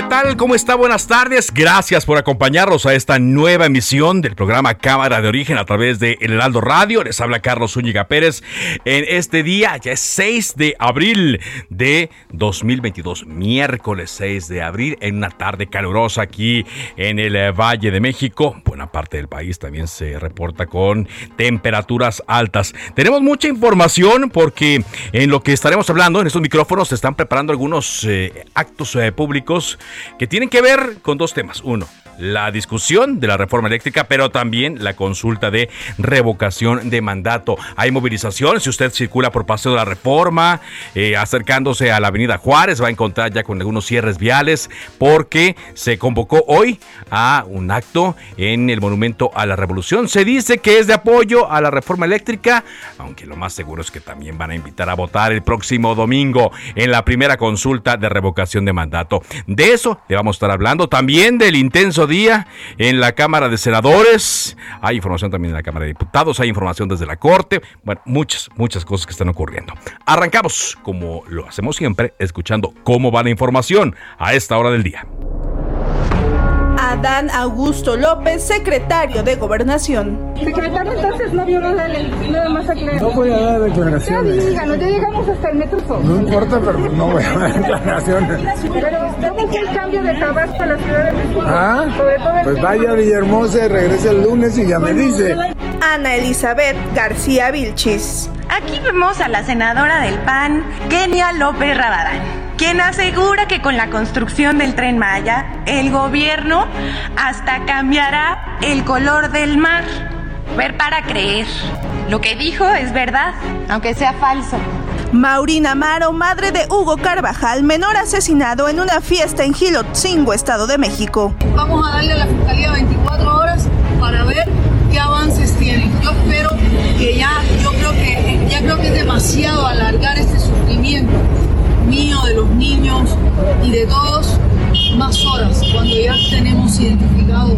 ¿Qué tal? ¿Cómo está? Buenas tardes. Gracias por acompañarnos a esta nueva emisión del programa Cámara de Origen a través de El Heraldo Radio. Les habla Carlos Zúñiga Pérez en este día, ya es 6 de abril de 2022, miércoles 6 de abril, en una tarde calurosa aquí en el eh, Valle de México. Buena parte del país también se reporta con temperaturas altas. Tenemos mucha información porque en lo que estaremos hablando en estos micrófonos se están preparando algunos eh, actos eh, públicos que tienen que ver con dos temas. Uno, la discusión de la reforma eléctrica, pero también la consulta de revocación de mandato. Hay movilización, si usted circula por Paseo de la Reforma, eh, acercándose a la Avenida Juárez, va a encontrar ya con algunos cierres viales, porque se convocó hoy a un acto en el Monumento a la Revolución. Se dice que es de apoyo a la reforma eléctrica, aunque lo más seguro es que también van a invitar a votar el próximo domingo en la primera consulta de revocación de mandato. De eso le vamos a estar hablando, también del intenso día en la Cámara de Senadores. Hay información también en la Cámara de Diputados, hay información desde la Corte. Bueno, muchas, muchas cosas que están ocurriendo. Arrancamos, como lo hacemos siempre, escuchando cómo va la información a esta hora del día. Adán Augusto López, secretario de Gobernación. Secretario, entonces no violó la ley, nada más aclarar. No voy a dar declaraciones. Ya díganos, ya llegamos hasta el metro Sol. No importa, pero no voy a dar declaraciones. Pero, ¿cómo fue el cambio de Tabasco a la Ciudad de México? ¿Ah? Sobre todo el Pues vaya a Villahermosa y regrese el lunes y ya me dice. Ana Elizabeth García Vilchis. Aquí vemos a la senadora del PAN, Kenia López Rabadán, quien asegura que con la construcción del tren Maya, el gobierno hasta cambiará el color del mar. Ver para creer. Lo que dijo es verdad, aunque sea falso. Maurina Amaro, madre de Hugo Carvajal, menor asesinado en una fiesta en Gilotzingo, Estado de México. Vamos a darle a la fiscalía 24 horas para ver qué avances tienen. Yo espero que ya, yo creo que ya creo que es demasiado alargar este sufrimiento mío, de los niños y de todos, más horas, cuando ya tenemos identificado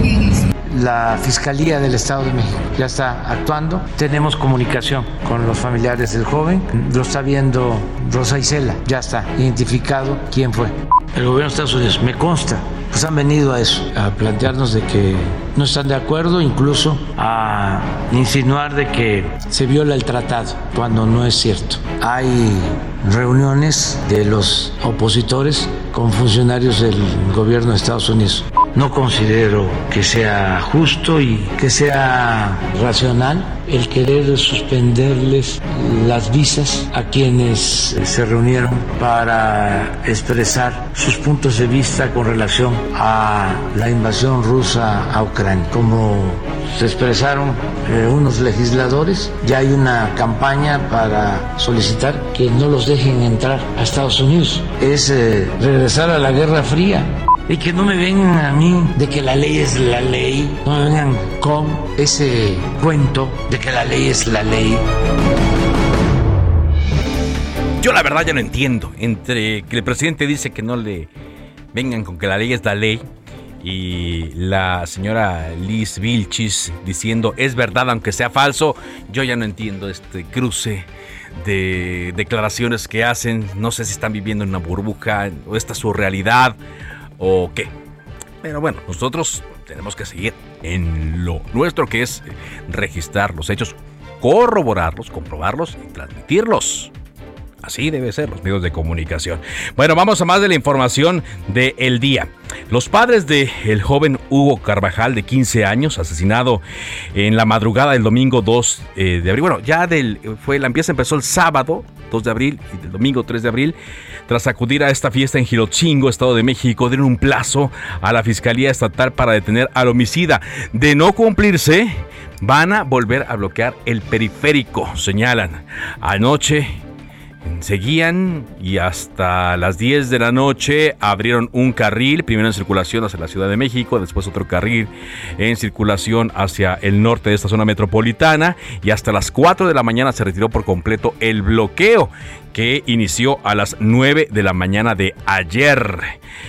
quién es. La Fiscalía del Estado de México ya está actuando. Tenemos comunicación con los familiares del joven. Lo está viendo Rosa Isela. Ya está identificado quién fue. El gobierno de Estados Unidos, me consta, pues han venido a eso, a plantearnos de que no están de acuerdo, incluso a insinuar de que se viola el tratado, cuando no es cierto. Hay reuniones de los opositores con funcionarios del gobierno de Estados Unidos. No considero que sea justo y que sea racional el querer suspenderles las visas a quienes se reunieron para expresar sus puntos de vista con relación a la invasión rusa a Ucrania. Como se expresaron eh, unos legisladores, ya hay una campaña para solicitar que no los dejen entrar a Estados Unidos. Es eh, regresar a la Guerra Fría. Y que no me vengan a mí de que la ley es la ley, no me vengan con ese cuento de que la ley es la ley. Yo la verdad ya no entiendo. Entre que el presidente dice que no le vengan con que la ley es la ley y la señora Liz Vilchis diciendo es verdad aunque sea falso, yo ya no entiendo este cruce de declaraciones que hacen. No sé si están viviendo en una burbuja o esta es su realidad o qué. Pero bueno, nosotros tenemos que seguir en lo nuestro que es registrar los hechos, corroborarlos, comprobarlos y transmitirlos Así debe ser los medios de comunicación. Bueno, vamos a más de la información del día. Los padres del el joven Hugo Carvajal, de 15 años, asesinado en la madrugada del domingo 2 eh, de abril. Bueno, ya del, fue, la empieza empezó el sábado 2 de abril y el domingo 3 de abril. Tras acudir a esta fiesta en Gilotzingo, Estado de México, dieron un plazo a la Fiscalía Estatal para detener al homicida. De no cumplirse, van a volver a bloquear el periférico, señalan. Anoche Seguían y hasta las 10 de la noche abrieron un carril, primero en circulación hacia la Ciudad de México, después otro carril en circulación hacia el norte de esta zona metropolitana y hasta las 4 de la mañana se retiró por completo el bloqueo que inició a las 9 de la mañana de ayer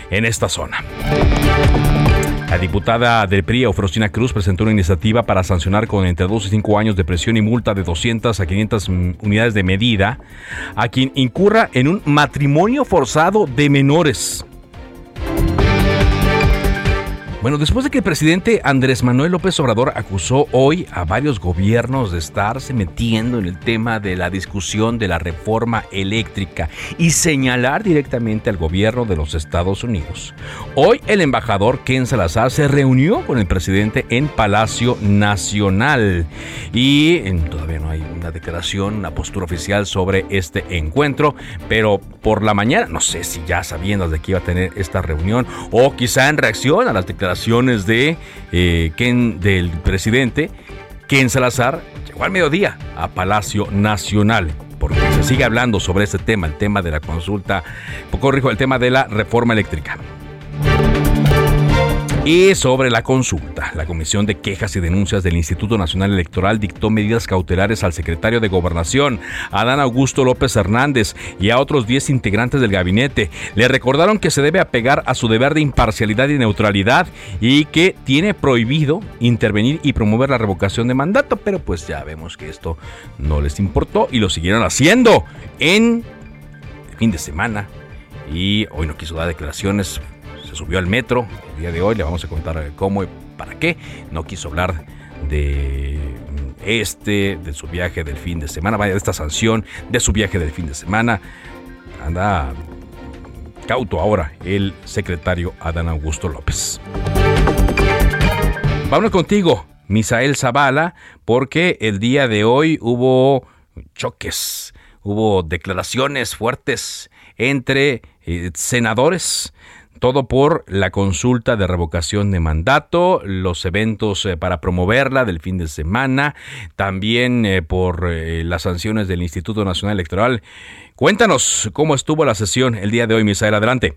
en esta zona. La diputada del PRI, Eufrosina Cruz, presentó una iniciativa para sancionar con entre 2 y 5 años de presión y multa de 200 a 500 unidades de medida a quien incurra en un matrimonio forzado de menores. Bueno, después de que el presidente Andrés Manuel López Obrador acusó hoy a varios gobiernos de estarse metiendo en el tema de la discusión de la reforma eléctrica y señalar directamente al gobierno de los Estados Unidos, hoy el embajador Ken Salazar se reunió con el presidente en Palacio Nacional. Y todavía no hay una declaración, una postura oficial sobre este encuentro, pero por la mañana, no sé si ya sabiendo de que iba a tener esta reunión o quizá en reacción a las declaraciones de eh, Ken, del presidente, Ken Salazar, llegó al mediodía a Palacio Nacional porque se sigue hablando sobre este tema, el tema de la consulta, corrijo, el tema de la reforma eléctrica. Y sobre la consulta, la Comisión de Quejas y Denuncias del Instituto Nacional Electoral dictó medidas cautelares al secretario de Gobernación, Adán Augusto López Hernández, y a otros 10 integrantes del gabinete. Le recordaron que se debe apegar a su deber de imparcialidad y neutralidad y que tiene prohibido intervenir y promover la revocación de mandato, pero pues ya vemos que esto no les importó y lo siguieron haciendo en fin de semana y hoy no quiso dar declaraciones se subió al metro el día de hoy, le vamos a contar cómo y para qué. No quiso hablar de este, de su viaje del fin de semana, vaya de esta sanción, de su viaje del fin de semana. Anda cauto ahora el secretario Adán Augusto López. Vamos contigo, Misael Zavala, porque el día de hoy hubo choques, hubo declaraciones fuertes entre eh, senadores todo por la consulta de revocación de mandato, los eventos eh, para promoverla del fin de semana, también eh, por eh, las sanciones del Instituto Nacional Electoral. Cuéntanos cómo estuvo la sesión el día de hoy, Misael. Adelante.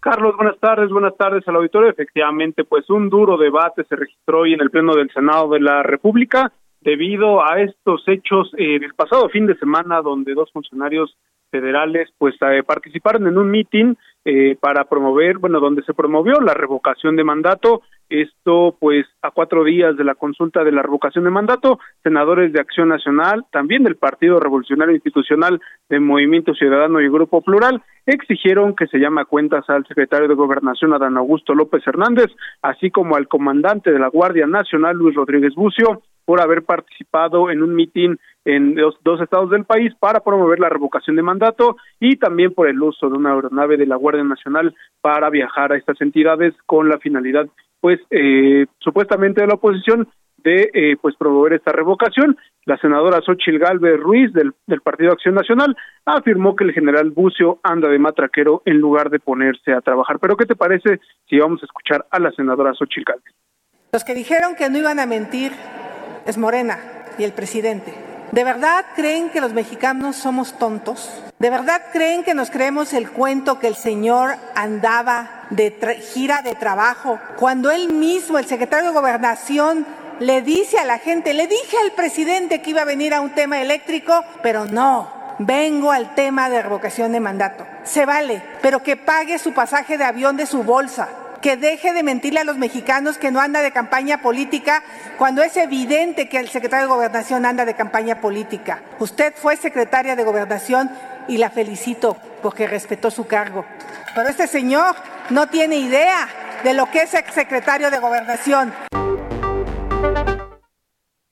Carlos, buenas tardes, buenas tardes al auditorio. Efectivamente, pues un duro debate se registró hoy en el Pleno del Senado de la República debido a estos hechos del pasado fin de semana donde dos funcionarios federales pues participaron en un mitin eh, para promover, bueno, donde se promovió la revocación de mandato. Esto, pues, a cuatro días de la consulta de la revocación de mandato, senadores de Acción Nacional, también del Partido Revolucionario Institucional de Movimiento Ciudadano y Grupo Plural, exigieron que se llame a cuentas al secretario de Gobernación, Adán Augusto López Hernández, así como al comandante de la Guardia Nacional, Luis Rodríguez Bucio, por haber participado en un mitin en los dos estados del país para promover la revocación de mandato y también por el uso de una aeronave de la Guardia Nacional para viajar a estas entidades con la finalidad, pues, eh, supuestamente de la oposición de eh, pues promover esta revocación. La senadora Xochil Galvez Ruiz del, Partido Acción Nacional afirmó que el general Bucio anda de matraquero en lugar de ponerse a trabajar. Pero ¿qué te parece si vamos a escuchar a la senadora Xochil Galvez? Los que dijeron que no iban a mentir es Morena y el presidente. ¿De verdad creen que los mexicanos somos tontos? ¿De verdad creen que nos creemos el cuento que el señor andaba de gira de trabajo cuando él mismo, el secretario de gobernación, le dice a la gente, le dije al presidente que iba a venir a un tema eléctrico, pero no, vengo al tema de revocación de mandato. Se vale, pero que pague su pasaje de avión de su bolsa que deje de mentirle a los mexicanos que no anda de campaña política cuando es evidente que el secretario de Gobernación anda de campaña política. Usted fue secretaria de Gobernación y la felicito porque respetó su cargo. Pero este señor no tiene idea de lo que es secretario de Gobernación.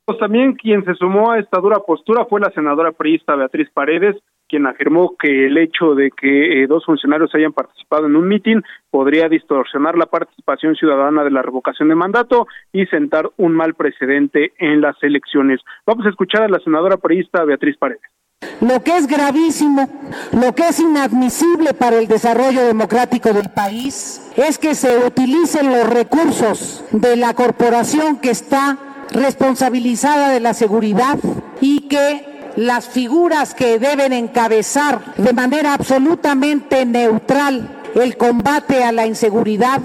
Pues también quien se sumó a esta dura postura fue la senadora priista Beatriz Paredes, quien afirmó que el hecho de que eh, dos funcionarios hayan participado en un mitin podría distorsionar la participación ciudadana de la revocación de mandato y sentar un mal precedente en las elecciones. Vamos a escuchar a la senadora periodista Beatriz Paredes. Lo que es gravísimo, lo que es inadmisible para el desarrollo democrático del país es que se utilicen los recursos de la corporación que está responsabilizada de la seguridad y que las figuras que deben encabezar de manera absolutamente neutral el combate a la inseguridad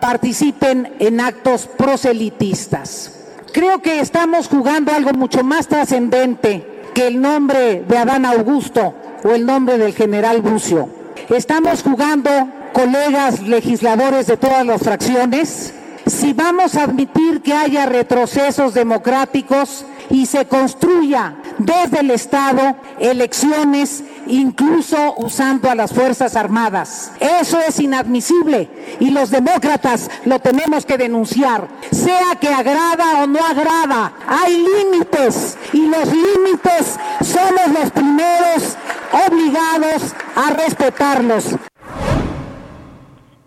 participen en actos proselitistas. Creo que estamos jugando algo mucho más trascendente que el nombre de Adán Augusto o el nombre del general Bucio. Estamos jugando, colegas legisladores de todas las fracciones, si vamos a admitir que haya retrocesos democráticos y se construya desde el Estado elecciones, incluso usando a las Fuerzas Armadas. Eso es inadmisible y los demócratas lo tenemos que denunciar, sea que agrada o no agrada. Hay límites y los límites somos los primeros obligados a respetarlos.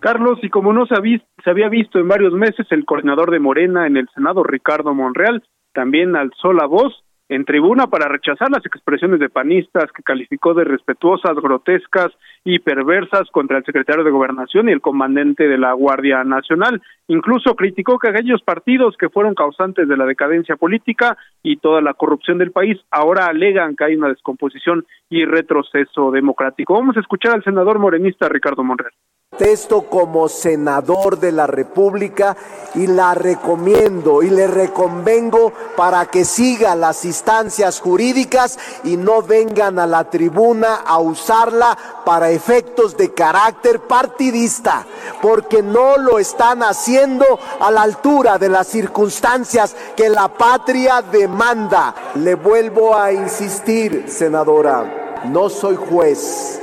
Carlos, y como no se, se había visto en varios meses, el coordinador de Morena en el Senado, Ricardo Monreal, también alzó la voz en tribuna para rechazar las expresiones de panistas que calificó de respetuosas, grotescas y perversas contra el secretario de Gobernación y el comandante de la Guardia Nacional. Incluso criticó que aquellos partidos que fueron causantes de la decadencia política y toda la corrupción del país ahora alegan que hay una descomposición y retroceso democrático. Vamos a escuchar al senador morenista Ricardo Monreal Testo como senador de la República y la recomiendo y le reconvengo para que siga las instancias jurídicas y no vengan a la tribuna a usarla para efectos de carácter partidista, porque no lo están haciendo a la altura de las circunstancias que la patria demanda. Le vuelvo a insistir, senadora, no soy juez,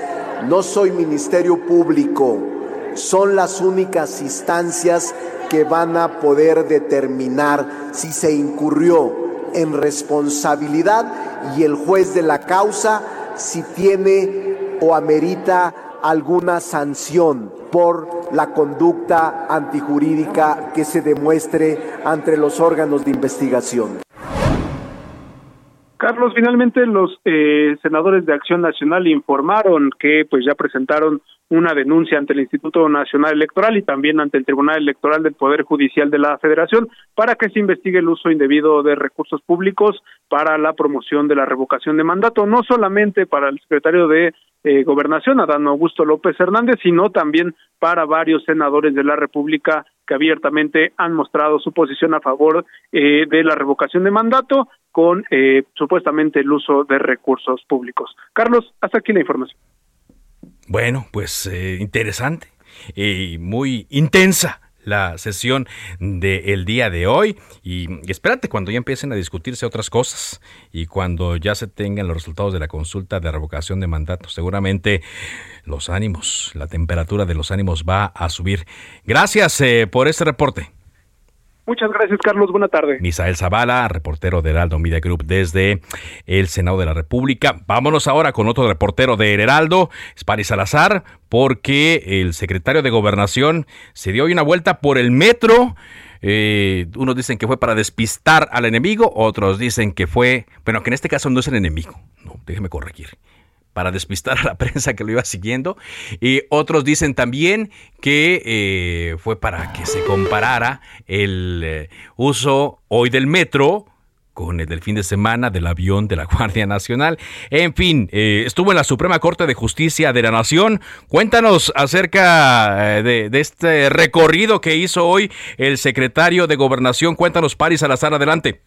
no soy ministerio público son las únicas instancias que van a poder determinar si se incurrió en responsabilidad y el juez de la causa si tiene o amerita alguna sanción por la conducta antijurídica que se demuestre ante los órganos de investigación. Carlos, finalmente los eh, senadores de Acción Nacional informaron que pues ya presentaron una denuncia ante el Instituto Nacional Electoral y también ante el Tribunal Electoral del Poder Judicial de la Federación para que se investigue el uso indebido de recursos públicos para la promoción de la revocación de mandato, no solamente para el secretario de eh, Gobernación, Adán Augusto López Hernández, sino también para varios senadores de la República que abiertamente han mostrado su posición a favor eh, de la revocación de mandato con eh, supuestamente el uso de recursos públicos. Carlos, hasta aquí la información. Bueno, pues eh, interesante y muy intensa la sesión del día de hoy. Y espérate cuando ya empiecen a discutirse otras cosas y cuando ya se tengan los resultados de la consulta de revocación de mandato seguramente los ánimos la temperatura de los ánimos va a subir. Gracias eh, por este reporte Muchas gracias, Carlos. Buena tarde. Misael Zavala, reportero de Heraldo Media Group desde el Senado de la República. Vámonos ahora con otro reportero de Heraldo, Spari Salazar, porque el secretario de Gobernación se dio hoy una vuelta por el metro. Eh, unos dicen que fue para despistar al enemigo, otros dicen que fue, bueno, que en este caso no es el enemigo. No, déjeme corregir para despistar a la prensa que lo iba siguiendo. Y otros dicen también que eh, fue para que se comparara el eh, uso hoy del metro con el del fin de semana del avión de la Guardia Nacional. En fin, eh, estuvo en la Suprema Corte de Justicia de la Nación. Cuéntanos acerca de, este recorrido que hizo hoy el secretario de Gobernación. Cuéntanos, Paris Salazar, adelante.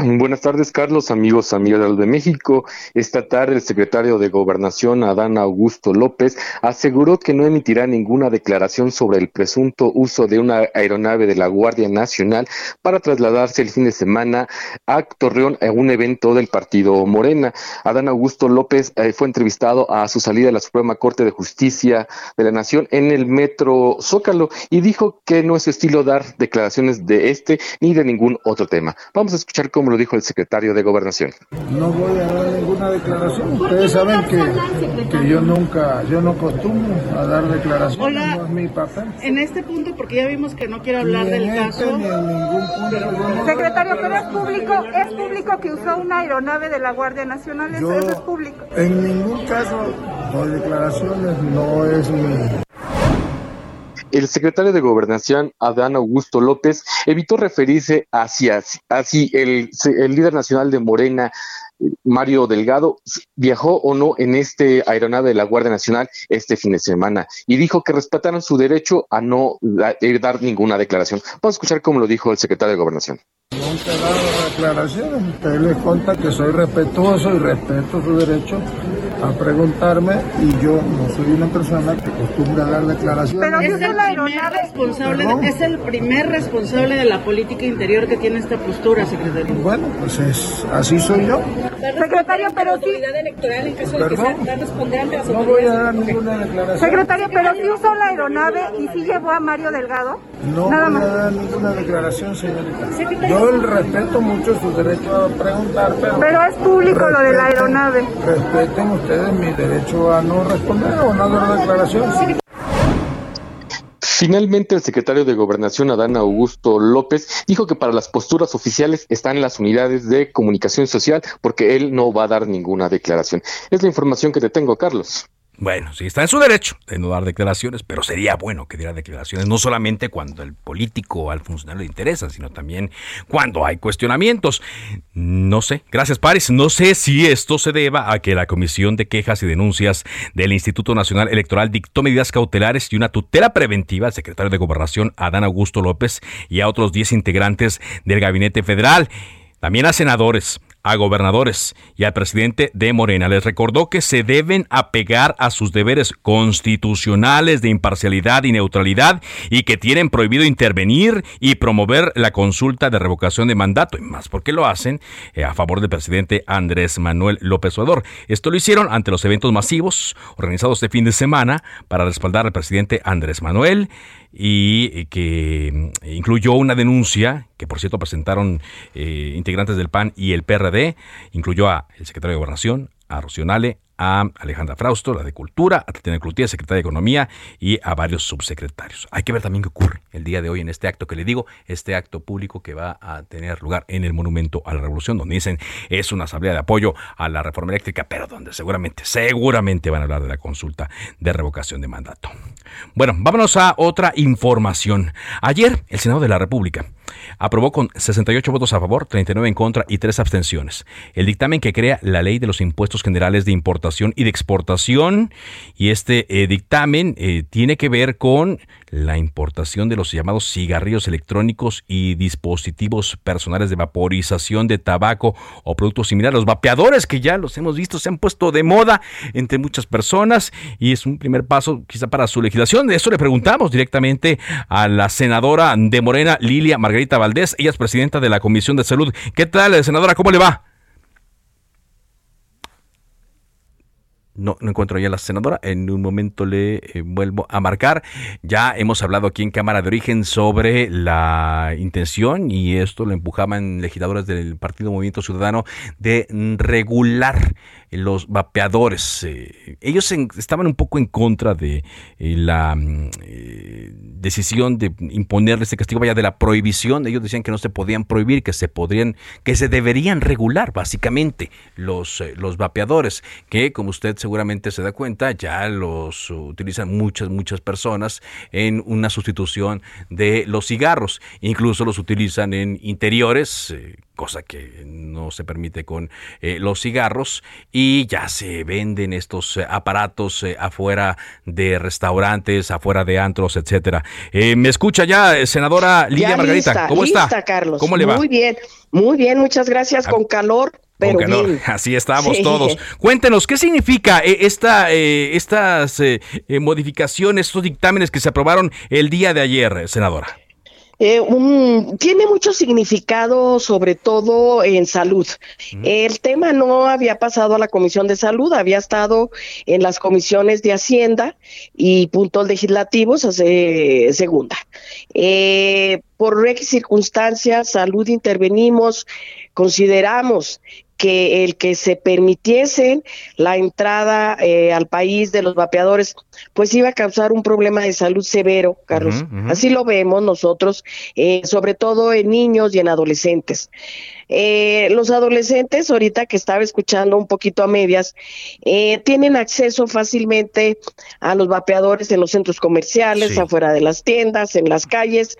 Buenas tardes, Carlos, amigos, amigas de México. Esta tarde el secretario de Gobernación, Adán Augusto López, aseguró que no emitirá ninguna declaración sobre el presunto uso de una aeronave de la Guardia Nacional para trasladarse el fin de semana a Torreón a un evento del partido Morena. Adán Augusto López eh, fue entrevistado a su salida de la Suprema Corte de Justicia de la Nación en el metro Zócalo y dijo que no es su estilo dar declaraciones de este ni de ningún otro tema. Vamos a escuchar cómo como lo dijo el secretario de Gobernación. No voy a dar ninguna declaración. Ustedes saben que, que yo nunca, yo no acostumbro a dar declaraciones. Hola, no es mi papel. En este punto, porque ya vimos que no quiere hablar Ni del este, caso. ni en ningún punto. Secretario, pero es público, es público que usó una aeronave de la Guardia Nacional, eso, Yo- eso es público. En ningún caso doy declaraciones, no es mi... El secretario de Gobernación, Adán Augusto López, evitó referirse hacia así el, el líder nacional de Morena, Mario Delgado, viajó o no en este aeronave de la Guardia Nacional este fin de semana y dijo que respetaron su derecho a no eh, dar ninguna declaración. Vamos a escuchar cómo lo dijo el secretario de Gobernación. Nunca he dado declaraciones. Usted les conta que soy respetuoso y respeto su derecho a preguntarme y yo no soy una persona que acostumbra a dar declaraciones. es el primer responsable, Perdón. es el primer responsable de la política interior que tiene esta postura, secretario. Bueno, pues es, así soy yo. Secretario, pero sí. electoral en caso de que Perdón. sea- responder ante las No voy a dar ninguna declaración. Secretario, pero sí usó la aeronave y sí llevó a Mario Delgado. No Nada voy más. a dar ninguna declaración, señorita. Yo respeto mucho su derecho a preguntar, pero... Pero es público lo de la aeronave. Respeten ustedes mi derecho a no responder o no dar declaración. Finalmente, el secretario de Gobernación, Adán Augusto López, dijo que para las posturas oficiales están las unidades de comunicación social porque él no va a dar ninguna declaración. Es la información que te tengo, Carlos. Bueno, sí, está en su derecho de no dar declaraciones, pero sería bueno que diera declaraciones, no solamente cuando el político o al funcionario le interesa, sino también cuando hay cuestionamientos. No sé, gracias Paris, no sé si esto se deba a que la Comisión de Quejas y Denuncias del Instituto Nacional Electoral dictó medidas cautelares y una tutela preventiva al secretario de Gobernación, Adán Augusto López, y a otros 10 integrantes del Gabinete Federal, también a senadores a gobernadores y al presidente de Morena. Les recordó que se deben apegar a sus deberes constitucionales de imparcialidad y neutralidad y que tienen prohibido intervenir y promover la consulta de revocación de mandato. Y más porque lo hacen eh, a favor del presidente Andrés Manuel López Obrador. Esto lo hicieron ante los eventos masivos organizados este fin de semana para respaldar al presidente Andrés Manuel y que mm, incluyó una denuncia que por cierto presentaron eh, integrantes del PAN y el PRD, incluyó a el secretario de Gobernación, a Rocionale, a Alejandra Frausto, la de Cultura, a Tatiana Cloutier, secretaria de Economía, y a varios subsecretarios. Hay que ver también qué ocurre el día de hoy en este acto que le digo, este acto público que va a tener lugar en el Monumento a la Revolución, donde dicen es una asamblea de apoyo a la reforma eléctrica, pero donde seguramente, seguramente van a hablar de la consulta de revocación de mandato. Bueno, vámonos a otra información. Ayer, el Senado de la República aprobó con 68 votos a favor, 39 en contra y 3 abstenciones el dictamen que crea la ley de los impuestos generales de importación y de exportación. Y este eh, dictamen eh, tiene que ver con la importación de los llamados cigarrillos electrónicos y dispositivos personales de vaporización de tabaco o productos similares. Los vapeadores que ya los hemos visto se han puesto de moda entre muchas personas y es un primer paso quizá para su legislación. De eso le preguntamos directamente a la senadora de Morena, Lilia Margarita Valdés. Ella es presidenta de la Comisión de Salud. ¿Qué tal, senadora? ¿Cómo le va? No, encuentro ya a la senadora. En un momento le eh, vuelvo a marcar. Ya hemos hablado aquí en Cámara de Origen sobre la intención, y esto lo empujaban legisladores del Partido Movimiento Ciudadano, de regular los vapeadores. Eh, ellos estaban un poco en contra de eh, la mm, eh, decisión de imponerle este castigo, vaya, de la prohibición. Ellos decían que no se podían prohibir, que se podrían, que se deberían regular, básicamente, los, los vapeadores, que como usted seguramente se da cuenta, ya los utilizan muchas, muchas personas en una sustitución de los cigarros. Incluso los utilizan en interiores, cosa que no se permite con eh, los cigarros y ya se venden estos eh, aparatos eh, afuera de restaurantes, afuera de antros, etcétera. Eh, ¿Me escucha ya, senadora Lidia Ya Margarita? lista, ¿Cómo lista, está? Carlos. ¿Cómo le va? Muy bien, muy bien, muchas gracias. Con calor, pero Con calor. bien. Así estamos Sí. todos. Cuéntenos, ¿qué significa eh, esta, eh, estas eh, eh, modificaciones, estos dictámenes que se aprobaron el día de ayer, senadora? Eh, un, tiene mucho significado, sobre todo en salud. El tema no había pasado a la Comisión de Salud, había estado en las comisiones de Hacienda y puntos legislativos hace segunda. Eh, por circunstancias, salud intervenimos, consideramos que el que se permitiesen la entrada eh, al país de los vapeadores, pues iba a causar un problema de salud severo, Carlos. Así lo vemos nosotros, eh, sobre todo en niños y en adolescentes. Eh, los adolescentes, ahorita que estaba escuchando un poquito a medias, eh, tienen acceso fácilmente a los vapeadores en los centros comerciales, afuera de las tiendas, en las calles.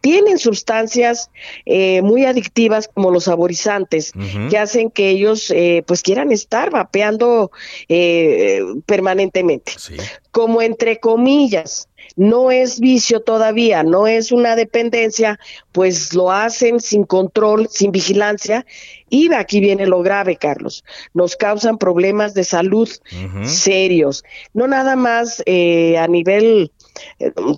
Tienen sustancias eh, muy adictivas como los saborizantes que hacen que ellos pues quieran estar vapeando permanentemente. Como entre comillas, no es vicio todavía, no es una dependencia, pues lo hacen sin control, sin vigilancia. Y aquí viene lo grave, Carlos. Nos causan problemas de salud serios, no nada más eh, a nivel eh,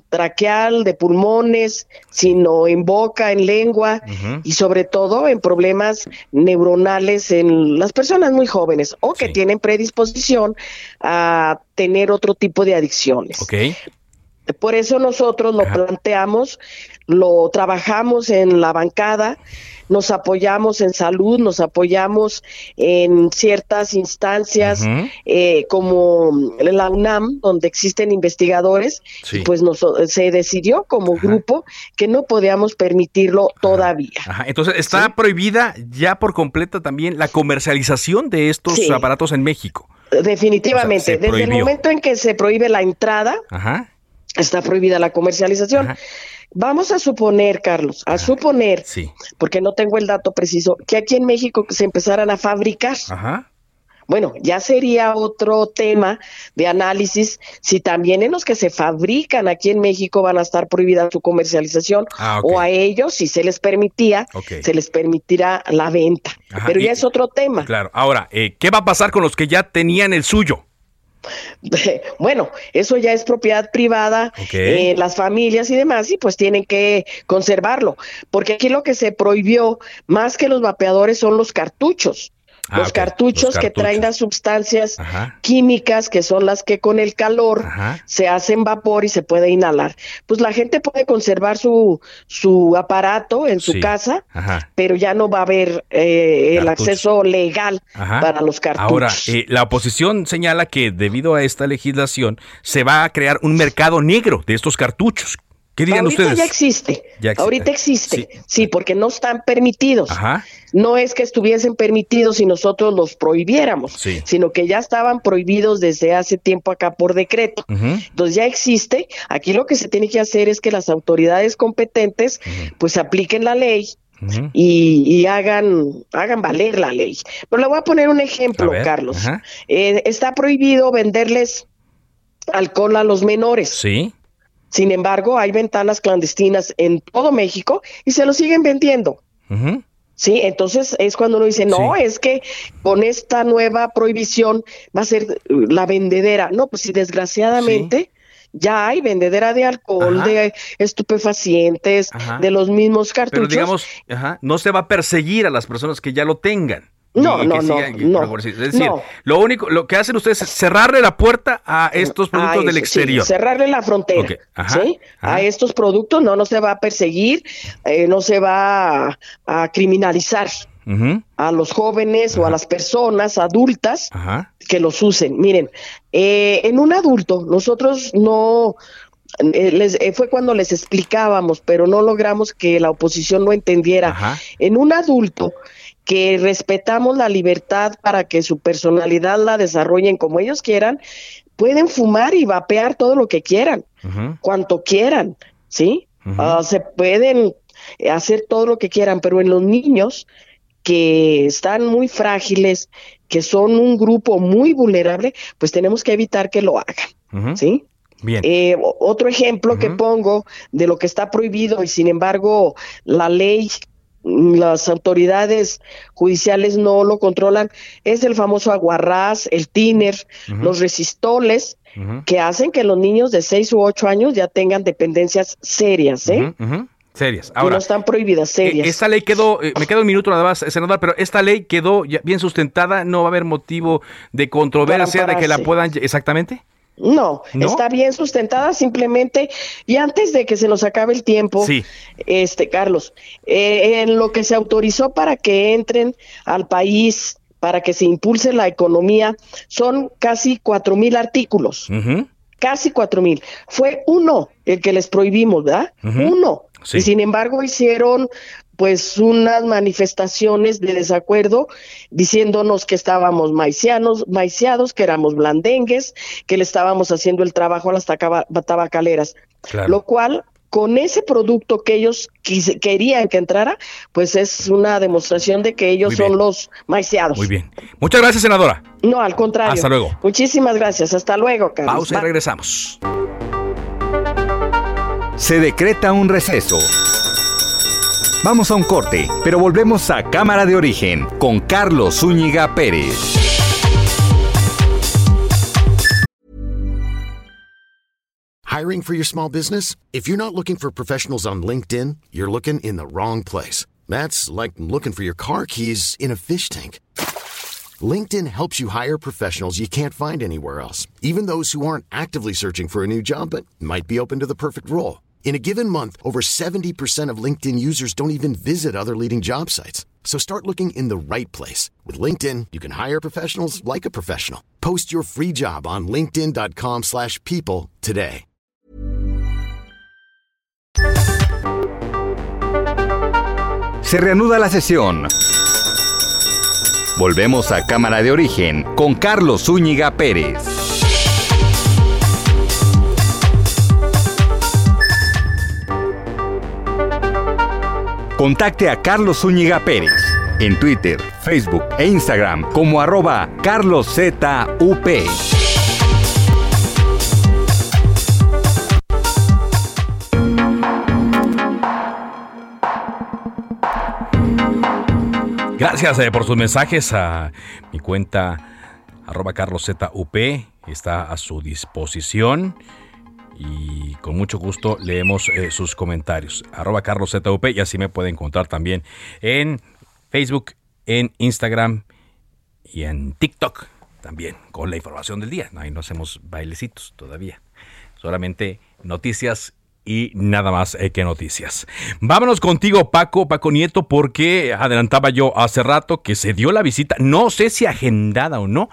traqueal, de pulmones, sino en boca, en lengua y sobre todo en problemas neuronales en las personas muy jóvenes o que tienen predisposición a tener otro tipo de adicciones. Okay. Por eso nosotros lo planteamos, lo trabajamos en la bancada, nos apoyamos en salud, nos apoyamos en ciertas instancias eh, como la UNAM, donde existen investigadores, pues nos, se decidió como grupo que no podíamos permitirlo todavía. Entonces, ¿está prohibida ya por completo también la comercialización de estos aparatos en México? Definitivamente, desde el momento en que se prohíbe la entrada, está prohibida la comercialización. Vamos a suponer, Carlos, a suponer, porque no tengo el dato preciso, que aquí en México se empezaran a fabricar. Bueno, ya sería otro tema de análisis si también en los que se fabrican aquí en México van a estar prohibida su comercialización ah, o a ellos, si se les permitía, se les permitirá la venta. Pero ya es otro tema. Claro. Ahora, eh, ¿qué va a pasar con los que ya tenían el suyo? Bueno, eso ya es propiedad privada, eh, las familias y demás, y pues tienen que conservarlo, porque aquí lo que se prohibió más que los vapeadores son los cartuchos. Ah, los, cartuchos que traen las sustancias químicas que son las que con el calor se hacen vapor y se puede inhalar. Pues la gente puede conservar su, su aparato en su casa, pero ya no va a haber eh, el acceso legal para los cartuchos. Ahora, eh, la oposición señala que debido a esta legislación se va a crear un mercado negro de estos cartuchos. ¿Qué dirían Ahorita ustedes? Ya existe. Ahorita existe. Sí. porque no están permitidos. No es que estuviesen permitidos y nosotros los prohibiéramos, sino que ya estaban prohibidos desde hace tiempo acá por decreto. Entonces ya existe. Aquí lo que se tiene que hacer es que las autoridades competentes pues apliquen la ley y, hagan, hagan valer la ley. Pero le voy a poner un ejemplo, Carlos. Eh, está prohibido venderles alcohol a los menores. Sí. Sin embargo, hay ventanas clandestinas en todo México y se lo siguen vendiendo. Sí, entonces es cuando uno dice, no, es que con esta nueva prohibición va a ser la vendedera. No, pues si desgraciadamente ya hay vendedera de alcohol, de estupefacientes, de los mismos cartuchos. Pero digamos, no se va a perseguir a las personas que ya lo tengan. No, no, no, Es decir, lo único, lo que hacen ustedes es cerrarle la puerta a estos productos del exterior. cerrarle la frontera, ¿sí? A estos productos no, no se va a perseguir, eh, no se va a, criminalizar a los jóvenes o a las personas adultas que los usen. Miren, eh, en un adulto nosotros no eh, les, fue cuando les explicábamos, pero no logramos que la oposición lo entendiera. En un adulto que respetamos la libertad para que su personalidad la desarrollen como ellos quieran, pueden fumar y vapear todo lo que quieran, cuanto quieran, ¿sí? Ah, se pueden hacer todo lo que quieran, pero en los niños que están muy frágiles, que son un grupo muy vulnerable, pues tenemos que evitar que lo hagan, ¿sí? Bien. Eh, otro ejemplo que pongo de lo que está prohibido y sin embargo la ley las autoridades judiciales no lo controlan, es el famoso aguarrás, el tiner, los resistoles, que hacen que los niños de 6 u 8 años ya tengan dependencias serias, ¿eh? Serias. Ahora, no están prohibidas, e, serias. Esta ley quedó, eh, me queda un minuto nada más, senador, pero esta ley quedó bien sustentada, no va a haber motivo de controversia de que la puedan, exactamente. No, está bien sustentada simplemente y antes de que se nos acabe el tiempo, este Carlos, eh, en lo que se autorizó para que entren al país, para que se impulse la economía, son casi cuatro mil artículos, casi cuatro mil. Fue uno el que les prohibimos, ¿verdad? Uno. Y sin embargo hicieron pues unas manifestaciones de desacuerdo diciéndonos que estábamos maicianos, maiciados, que éramos blandengues, que le estábamos haciendo el trabajo a las tabacaleras. Lo cual con ese producto que ellos querían que entrara, pues es una demostración de que ellos son los maiciados. Muy bien. Muchas gracias, senadora. No, al contrario. Hasta luego. Muchísimas gracias. Hasta luego, Carlos. Pausa y regresamos. Se decreta un receso. Vamos a un corte, pero volvemos a Cámara de Origen con Carlos Zúñiga Pérez. Hiring for your small business? If you're not looking for professionals on LinkedIn, you're looking in the wrong place. That's like looking for your car keys in a fish tank. LinkedIn helps you hire professionals you can't find anywhere else, even those who aren't actively searching for a new job but might be open to the perfect role. In a given month, over 70% of LinkedIn users don't even visit other leading job sites. So start looking in the right place. With LinkedIn, you can hire professionals like a professional. Post your free job on linkedin.com slash people today. Se reanuda la sesión. Volvemos a Cámara de Origen con Carlos Zúñiga Pérez. Contacte a Carlos Zúñiga Pérez en Twitter, Facebook e Instagram como arroba carloszup. Gracias eh, por sus mensajes a mi cuenta arroba carloszup. Está a su disposición y con mucho gusto leemos eh, sus comentarios. Arroba Carlos ZUP y así me puede encontrar también en Facebook, en Instagram y en TikTok también con la información del día. Ahí no hacemos bailecitos todavía. Solamente noticias y nada más eh, que noticias. Vámonos contigo, Paco, Paco Nieto, porque adelantaba yo hace rato que se dio la visita, no sé si agendada o no,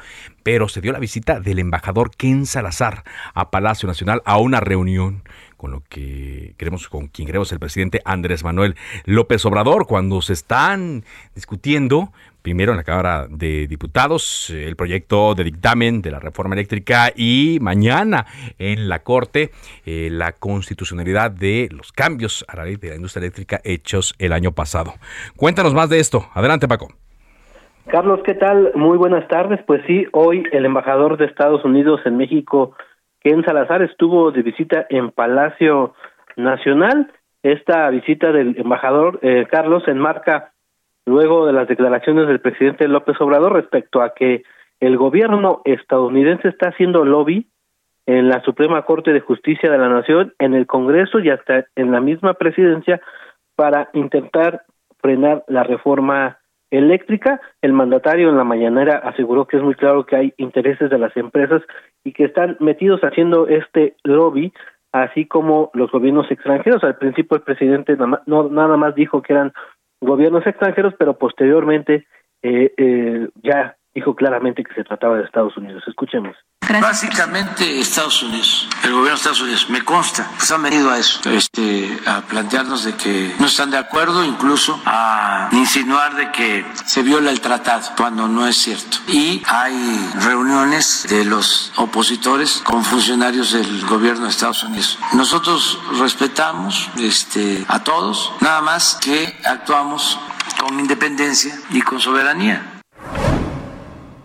pero se dio la visita del embajador Ken Salazar a Palacio Nacional a una reunión con lo que queremos, con quien queremos el presidente Andrés Manuel López Obrador, cuando se están discutiendo primero en la Cámara de Diputados el proyecto de dictamen de la reforma eléctrica y mañana en la Corte eh, la constitucionalidad de los cambios a la ley de la industria eléctrica hechos el año pasado. Cuéntanos más de esto. Adelante, Paco. Carlos, ¿qué tal? Muy buenas tardes. Pues sí, hoy el embajador de Estados Unidos en México, Ken Salazar, estuvo de visita en Palacio Nacional. Esta visita del embajador eh, Carlos enmarca luego de las declaraciones del presidente López Obrador respecto a que el gobierno estadounidense está haciendo lobby en la Suprema Corte de Justicia de la Nación, en el Congreso y hasta en la misma presidencia para intentar frenar la reforma eléctrica. El mandatario en la mañanera aseguró que es muy claro que hay intereses de las empresas y que están metidos haciendo este lobby, así como los gobiernos extranjeros. Al principio el presidente nada más dijo que eran gobiernos extranjeros, pero posteriormente eh, eh, ya dijo claramente que se trataba de Estados Unidos. Escuchemos. Básicamente Estados Unidos, el gobierno de Estados Unidos, me consta, pues han venido a eso, este, a plantearnos de que no están de acuerdo, incluso a insinuar de que se viola el tratado, cuando no es cierto. Y hay reuniones de los opositores con funcionarios del gobierno de Estados Unidos. Nosotros respetamos este, a todos, nada más que actuamos con independencia y con soberanía.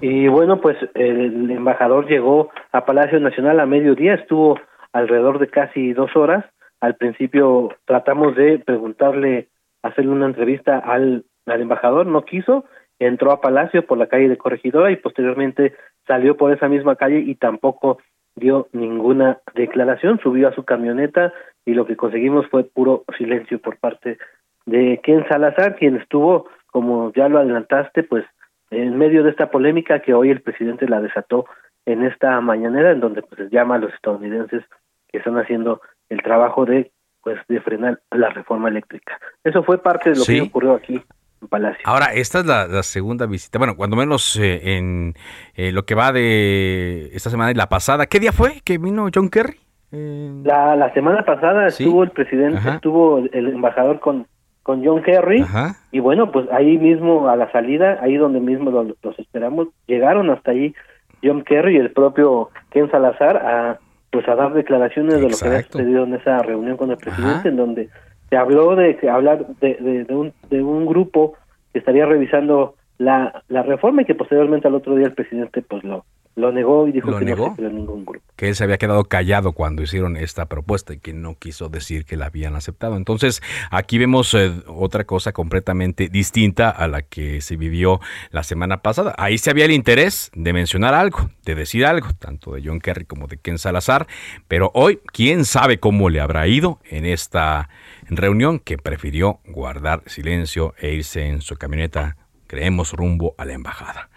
Y bueno, pues el embajador llegó a Palacio Nacional a mediodía, estuvo alrededor de casi dos horas. Al principio tratamos de preguntarle, hacerle una entrevista al, al embajador, no quiso, entró a Palacio por la calle de Corregidora y posteriormente salió por esa misma calle y tampoco dio ninguna declaración, subió a su camioneta y lo que conseguimos fue puro silencio por parte de Ken Salazar, quien estuvo, como ya lo adelantaste, pues en medio de esta polémica que hoy el presidente la desató en esta mañanera, en donde pues llama a los estadounidenses que están haciendo el trabajo de pues de frenar la reforma eléctrica. Eso fue parte de lo que ocurrió aquí en Palacio. Ahora, esta es la, segunda visita, bueno, cuando menos eh, en eh, lo que va de esta semana y la pasada. ¿Qué día fue que vino John Kerry? La, la semana pasada estuvo el presidente, estuvo el embajador con con John Kerry y bueno pues ahí mismo a la salida ahí donde mismo los, esperamos llegaron hasta ahí John Kerry y el propio Ken Salazar a pues a dar declaraciones de lo que había sucedido en esa reunión con el presidente en donde se habló de que hablar de, de, un de un grupo que estaría revisando la, la reforma y que posteriormente al otro día el presidente pues lo lo negó y dijo que no se ningún grupo. Que él se había quedado callado cuando hicieron esta propuesta y que no quiso decir que la habían aceptado. Entonces, aquí vemos eh, otra cosa completamente distinta a la que se vivió la semana pasada. Ahí se había el interés de mencionar algo, de decir algo, tanto de John Kerry como de Ken Salazar, pero hoy, quién sabe cómo le habrá ido en esta reunión que prefirió guardar silencio e irse en su camioneta, creemos, rumbo a la embajada.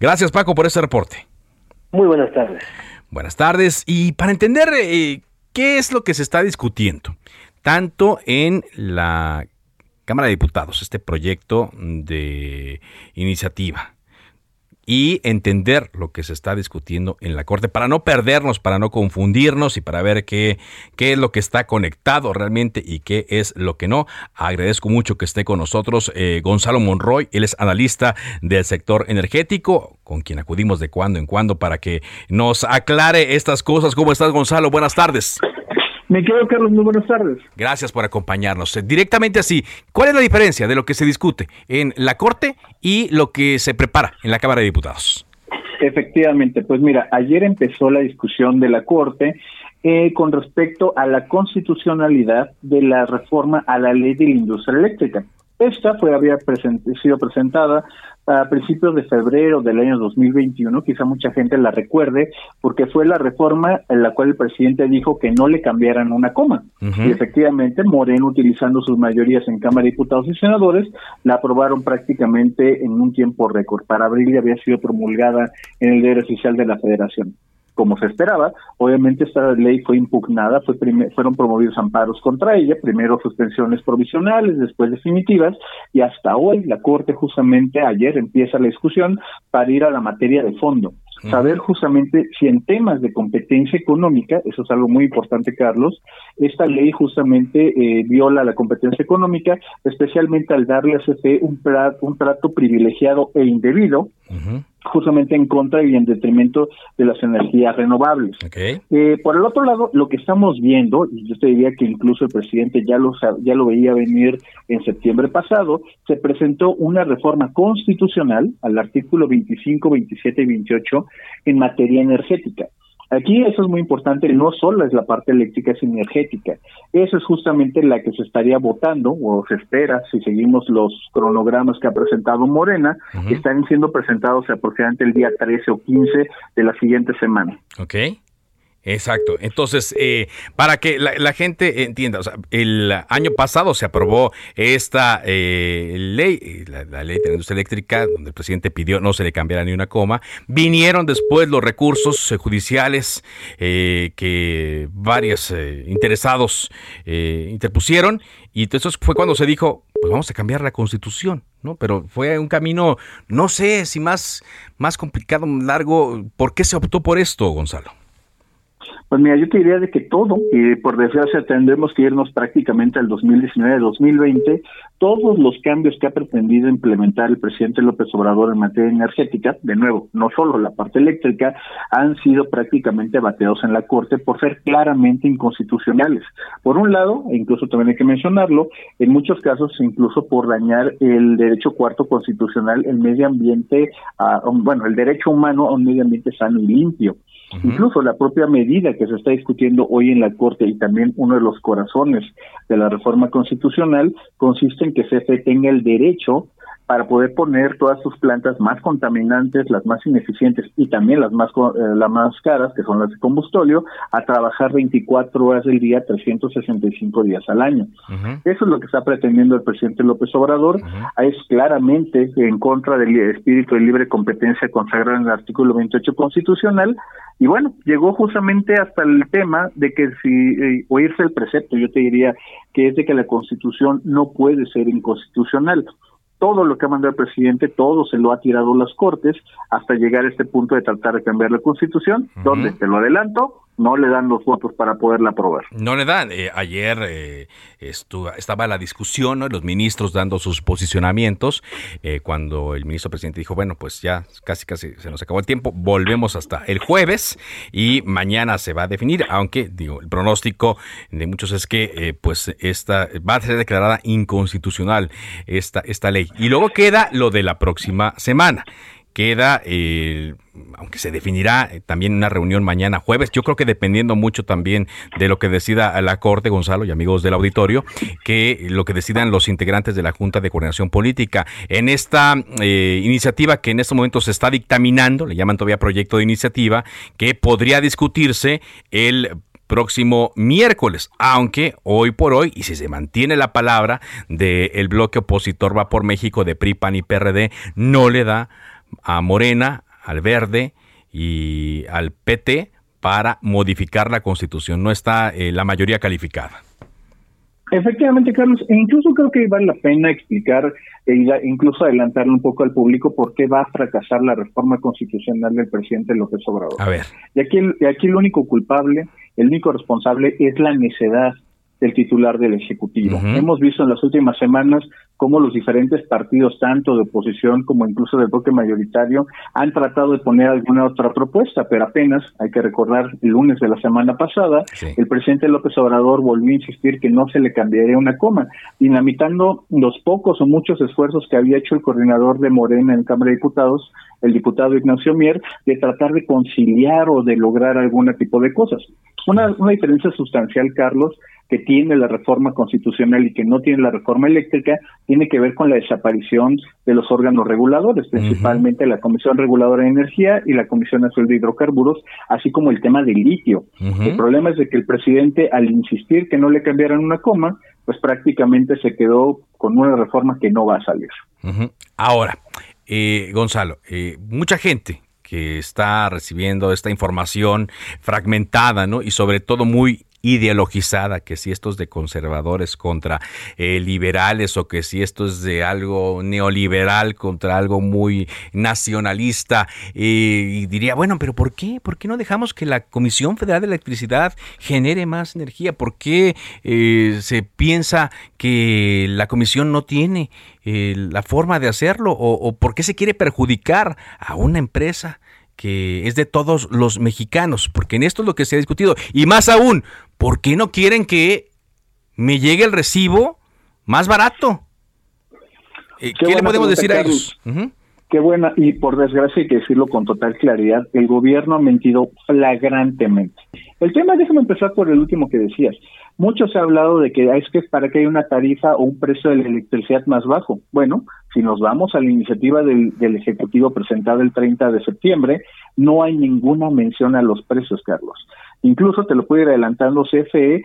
Gracias, Paco, por ese reporte. Muy buenas tardes. Buenas tardes. Y para entender eh, qué es lo que se está discutiendo, tanto en la Cámara de Diputados, este proyecto de iniciativa, y entender lo que se está discutiendo en la Corte para no perdernos, para no confundirnos y para ver qué, qué es lo que está conectado realmente y qué es lo que no. Agradezco mucho que esté con nosotros eh, Gonzalo Monroy, él es analista del sector energético, con quien acudimos de cuando en cuando para que nos aclare estas cosas. ¿Cómo estás Gonzalo? Buenas tardes. Me quedo, Carlos, muy buenas tardes. Gracias por acompañarnos. Eh, directamente así, ¿cuál es la diferencia de lo que se discute en la Corte y lo que se prepara en la Cámara de Diputados? Efectivamente, pues mira, ayer empezó la discusión de la Corte eh, con respecto a la constitucionalidad de la reforma a la ley de la industria eléctrica. Esta fue había sido presentada a principios de febrero del año 2021, quizá mucha gente la recuerde, porque fue la reforma en la cual el presidente dijo que no le cambiaran una coma. Y efectivamente, Moreno, utilizando sus mayorías en Cámara de Diputados y Senadores, la aprobaron prácticamente en un tiempo récord. Para abril ya había sido promulgada en el diario oficial de la Federación como se esperaba. Obviamente esta ley fue impugnada, fue fueron promovidos amparos contra ella, primero suspensiones provisionales, después definitivas, y hasta hoy la Corte justamente ayer empieza la discusión para ir a la materia de fondo. Saber justamente si en temas de competencia económica, eso es algo muy importante, Carlos, esta ley justamente eh, viola la competencia económica, especialmente al darle a CFE un, un trato privilegiado e indebido, justamente en contra y en detrimento de las energías renovables. Eh, por el otro lado, lo que estamos viendo, y yo te diría que incluso el presidente ya lo, ya lo veía venir en septiembre pasado, se presentó una reforma constitucional al artículo 25, 27 y 28 en materia energética. Aquí eso es muy importante, no solo es la parte eléctrica, es energética. Eso es justamente la que se estaría votando, o se espera, si seguimos los cronogramas que ha presentado Morena, que están siendo presentados aproximadamente el día 13 o 15 de la siguiente semana. Ok. Exacto. Entonces, eh, para que la, gente entienda, o sea, el año pasado se aprobó esta eh, ley, la, ley de la industria eléctrica, donde el presidente pidió no se le cambiara ni una coma. Vinieron después los recursos eh, judiciales que varios interesados interpusieron y entonces fue cuando se dijo, pues vamos a cambiar la constitución, ¿no? Pero fue un camino, no sé si más, más complicado, largo. ¿Por qué se optó por esto, Gonzalo? Pues mira, yo te diría de que todo, y por desgracia tendremos que irnos prácticamente al 2019-2020, todos los cambios que ha pretendido implementar el presidente López Obrador en materia energética, de nuevo, no solo la parte eléctrica, han sido prácticamente bateados en la Corte por ser claramente inconstitucionales. Por un lado, e incluso también hay que mencionarlo, en muchos casos incluso por dañar el derecho cuarto constitucional, el medio ambiente, bueno, el derecho humano a un medio ambiente sano y limpio. Incluso la propia medida que se está discutiendo hoy en la Corte y también uno de los corazones de la reforma constitucional consiste en que CFE tenga el derecho para poder poner todas sus plantas más contaminantes, las más ineficientes y también las más eh, las más caras, que son las de combustóleo, a trabajar 24 horas del día, 365 días al año. Eso es lo que está pretendiendo el presidente López Obrador. Es claramente en contra del espíritu de libre competencia consagrado en el artículo 28 constitucional. Y bueno, llegó justamente hasta el tema de que si eh, oírse el precepto, yo te diría que es de que la constitución no puede ser inconstitucional todo lo que ha mandado el presidente, todo se lo ha tirado las Cortes hasta llegar a este punto de tratar de cambiar la Constitución, donde, te lo adelanto, no le dan los votos para poderla aprobar. No le dan. Eh, ayer eh, estaba la discusión, los ministros dando sus posicionamientos, eh, cuando el ministro presidente dijo, bueno, pues ya casi casi se nos acabó el tiempo, volvemos hasta el jueves y mañana se va a definir, aunque digo, el pronóstico de muchos es que pues esta va a ser declarada inconstitucional esta, esta ley. Y luego queda lo de la próxima semana queda, eh, aunque se definirá eh, también una reunión mañana jueves, yo creo que dependiendo mucho también de lo que decida la Corte, Gonzalo y amigos del auditorio, que lo que decidan los integrantes de la Junta de Coordinación Política. En esta eh, iniciativa que en estos momentos se está dictaminando, le llaman todavía proyecto de iniciativa, que podría discutirse el próximo miércoles, aunque hoy por hoy, y si se mantiene la palabra del bloque opositor Va por México de PRI, PAN y PRD, no le da a Morena, al Verde y al PT para modificar la constitución. No está eh, la mayoría calificada. Efectivamente, Carlos, e incluso creo que vale la pena explicar e incluso adelantarle un poco al público por qué va a fracasar la reforma constitucional del presidente López Obrador. A ver. Y aquí, y aquí el único culpable, el único responsable es la necedad del titular del Ejecutivo. Hemos visto en las últimas semanas cómo los diferentes partidos, tanto de oposición como incluso del bloque mayoritario, han tratado de poner alguna otra propuesta, pero apenas, hay que recordar, el lunes de la semana pasada, el presidente López Obrador volvió a insistir que no se le cambiaría una coma, dinamitando los pocos o muchos esfuerzos que había hecho el coordinador de Morena en Cámara de Diputados, el diputado Ignacio Mier, de tratar de conciliar o de lograr algún tipo de cosas. Una, una diferencia sustancial, Carlos, que tiene la reforma constitucional y que no tiene la reforma eléctrica tiene que ver con la desaparición de los órganos reguladores, principalmente la Comisión Reguladora de Energía y la Comisión Nacional de Hidrocarburos, así como el tema del litio. El problema es de que el presidente, al insistir que no le cambiaran una coma, pues prácticamente se quedó con una reforma que no va a salir. Ahora, eh, Gonzalo, eh, mucha gente que está recibiendo esta información fragmentada, ¿no? Y sobre todo muy ideologizada, que si esto es de conservadores contra eh, liberales o que si esto es de algo neoliberal contra algo muy nacionalista. y diría, bueno, pero ¿por qué? ¿Por qué no dejamos que la Comisión Federal de Electricidad genere más energía? ¿Por qué eh, se piensa que la Comisión no tiene eh, la forma de hacerlo? ¿O, ¿O por qué se quiere perjudicar a una empresa? que es de todos los mexicanos, porque en esto es lo que se ha discutido. Y más aún, ¿por qué no quieren que me llegue el recibo más barato? Eh, ¿Qué, le podemos decir a ellos? Qué buena, y por desgracia hay que decirlo con total claridad, el gobierno ha mentido flagrantemente. El tema, déjame empezar por el último que decías. Mucho se ha hablado de que es que para que haya una tarifa o un precio de la electricidad más bajo. Bueno, si nos vamos a la iniciativa del, Ejecutivo presentada el 30 de septiembre, no hay ninguna mención a los precios, Carlos. Incluso te lo puede ir adelantando CFE,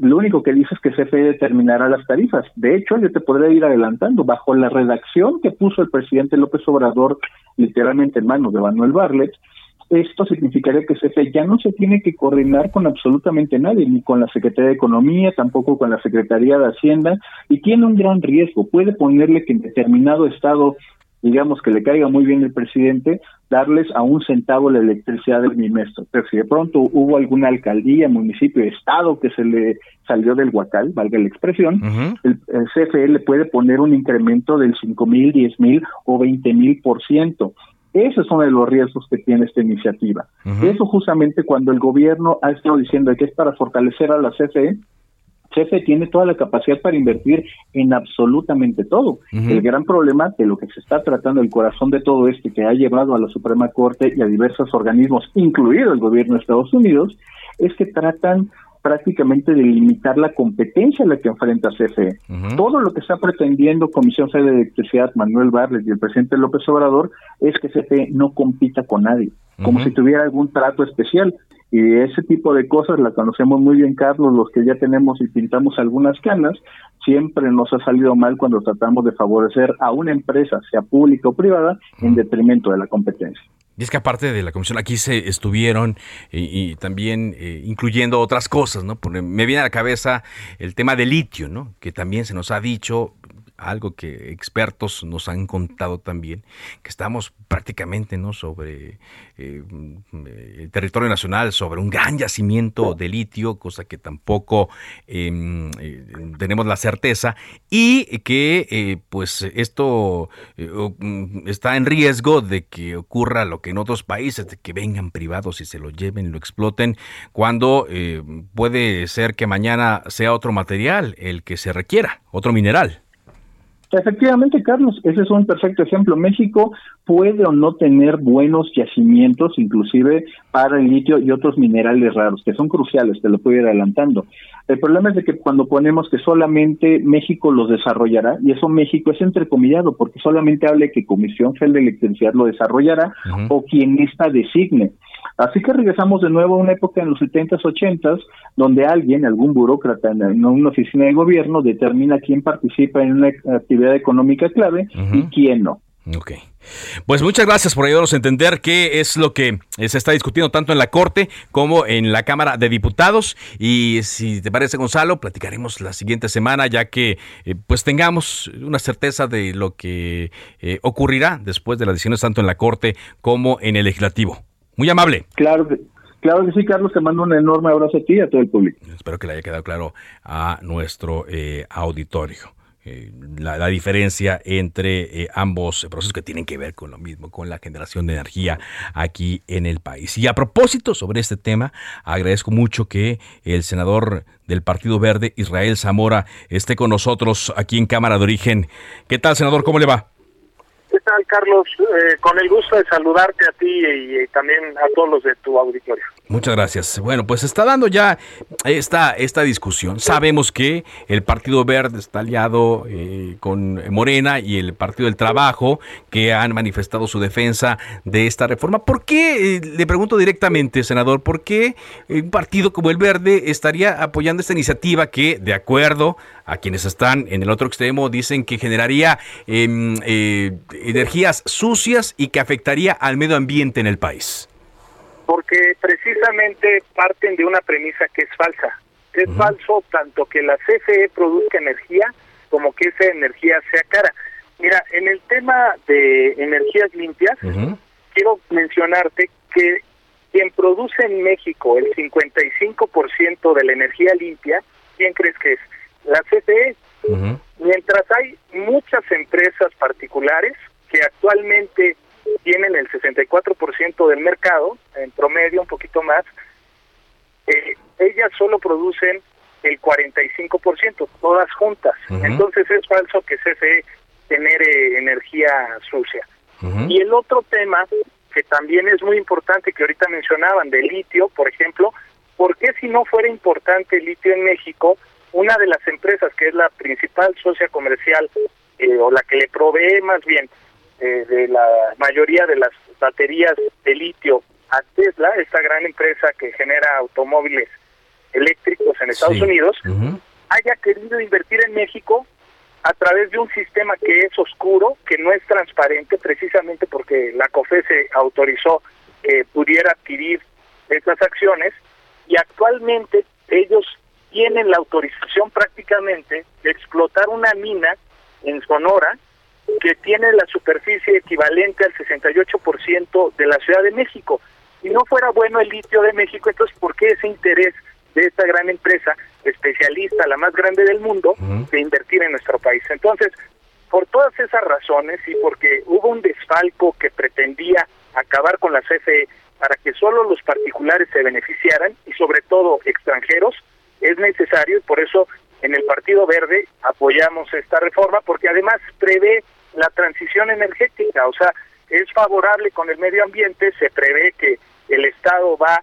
lo único que dice es que CFE determinará las tarifas. De hecho, yo te podría ir adelantando, bajo la redacción que puso el presidente López Obrador, literalmente en manos de Manuel Barlet, esto significaría que CFE ya no se tiene que coordinar con absolutamente nadie, ni con la Secretaría de Economía, tampoco con la Secretaría de Hacienda, y tiene un gran riesgo. Puede ponerle que en determinado estado, digamos que le caiga muy bien el presidente, darles a un centavo la electricidad del bimestre. Pero si de pronto hubo alguna alcaldía, municipio, estado que se le salió del huacal, valga la expresión, el, CFE le puede poner un incremento del cinco mil, diez mil o veinte mil por ciento. Ese es uno de los riesgos que tiene esta iniciativa. Eso justamente cuando el gobierno ha estado diciendo que es para fortalecer a la CFE, CFE tiene toda la capacidad para invertir en absolutamente todo. El gran problema de lo que se está tratando, el corazón de todo esto que ha llevado a la Suprema Corte y a diversos organismos, incluido el gobierno de Estados Unidos, es que tratan prácticamente de limitar la competencia a la que enfrenta CFE. Todo lo que está pretendiendo Comisión Federal de Electricidad, Manuel Barles y el presidente López Obrador es que CFE no compita con nadie, como si tuviera algún trato especial. Y ese tipo de cosas la conocemos muy bien, Carlos, los que ya tenemos y pintamos algunas canas, siempre nos ha salido mal cuando tratamos de favorecer a una empresa, sea pública o privada, en detrimento de la competencia. Y es que aparte de la comisión, aquí se estuvieron y, también eh, incluyendo otras cosas, ¿no? me viene a la cabeza el tema del litio, ¿no? Que también se nos ha dicho, algo que expertos nos han contado también, que estamos prácticamente ¿no? sobre eh, el territorio nacional, sobre un gran yacimiento de litio, cosa que tampoco em, eh, tenemos la certeza, y que eh, pues esto mm, está en riesgo de que ocurra lo que en otros países, de que vengan privados y se lo lleven, lo exploten, cuando puede ser que mañana sea otro material el que se requiera, otro mineral. Efectivamente, Carlos, ese es un perfecto ejemplo. México puede o no tener buenos yacimientos, inclusive para el litio y otros minerales raros, que son cruciales, te lo puedo ir adelantando. El problema es de que cuando ponemos que solamente México los desarrollará, y eso México es entrecomillado, porque solamente hable que Comisión Federal de Electricidad lo desarrollará o quien ésta designe. Así que regresamos de nuevo a una época en los 70s, 80s, donde alguien, algún burócrata en una oficina de gobierno, determina quién participa en una actividad económica clave y quién no. Ok. Pues muchas gracias por ayudarnos a entender qué es lo que se está discutiendo tanto en la Corte como en la Cámara de Diputados. Y si te parece, Gonzalo, platicaremos la siguiente semana, ya que eh, pues tengamos una certeza de lo que eh, ocurrirá después de las decisiones tanto en la Corte como en el Legislativo. Muy amable. Claro Claro que sí, Carlos, te mando un enorme abrazo a ti y a todo el público. Espero que le haya quedado claro a nuestro eh, auditorio. Eh, la, diferencia entre eh, ambos procesos que tienen que ver con lo mismo, con la generación de energía aquí en el país. Y a propósito sobre este tema, agradezco mucho que el senador del Partido Verde, Israel Zamora, esté con nosotros aquí en Cámara de Origen. ¿Qué tal, senador? ¿Cómo le va? ¿Qué tal, Carlos? Eh, con el gusto de saludarte a ti y, también a todos los de tu auditorio. Muchas gracias. Bueno, pues está dando ya esta, esta discusión. Sabemos que el Partido Verde está aliado eh, con Morena y el Partido del Trabajo, que han manifestado su defensa de esta reforma. ¿Por qué, eh, le pregunto directamente, senador, por qué un partido como el Verde estaría apoyando esta iniciativa que, de acuerdo a quienes están en el otro extremo, dicen que generaría em, eh, energías sucias y que afectaría al medio ambiente en el país? porque precisamente parten de una premisa que es falsa. Es falso tanto que la CFE produzca energía como que esa energía sea cara. Mira, en el tema de energías limpias, quiero mencionarte que quien produce en México el 55% de la energía limpia, ¿quién crees que es? La CFE. Mientras hay muchas empresas particulares que actualmente tienen el 64% del mercado, en promedio un poquito más, eh, ellas solo producen el 45%, todas juntas. Entonces es falso que CFE genere energía sucia. Y el otro tema que también es muy importante, que ahorita mencionaban, de litio, por ejemplo, ¿por qué si no fuera importante el litio en México, una de las empresas que es la principal socia comercial, eh, o la que le provee más bien eh, de la mayoría de las baterías de litio a Tesla, esta gran empresa que genera automóviles eléctricos en Estados Unidos, haya querido invertir en México a través de un sistema que es oscuro, que no es transparente, precisamente porque la COFESE autorizó que pudiera adquirir estas acciones y actualmente ellos tienen la autorización prácticamente de explotar una mina en Sonora que tiene la superficie equivalente al 68% de la Ciudad de México. Si no fuera bueno el litio de México, entonces, ¿por qué ese interés de esta gran empresa especialista, la más grande del mundo, de invertir en nuestro país? Entonces, por todas esas razones y porque hubo un desfalco que pretendía acabar con la CFE para que solo los particulares se beneficiaran y sobre todo extranjeros, es necesario y por eso en el Partido Verde apoyamos esta reforma porque además prevé la transición energética, o sea, es favorable con el medio ambiente, se prevé que el Estado va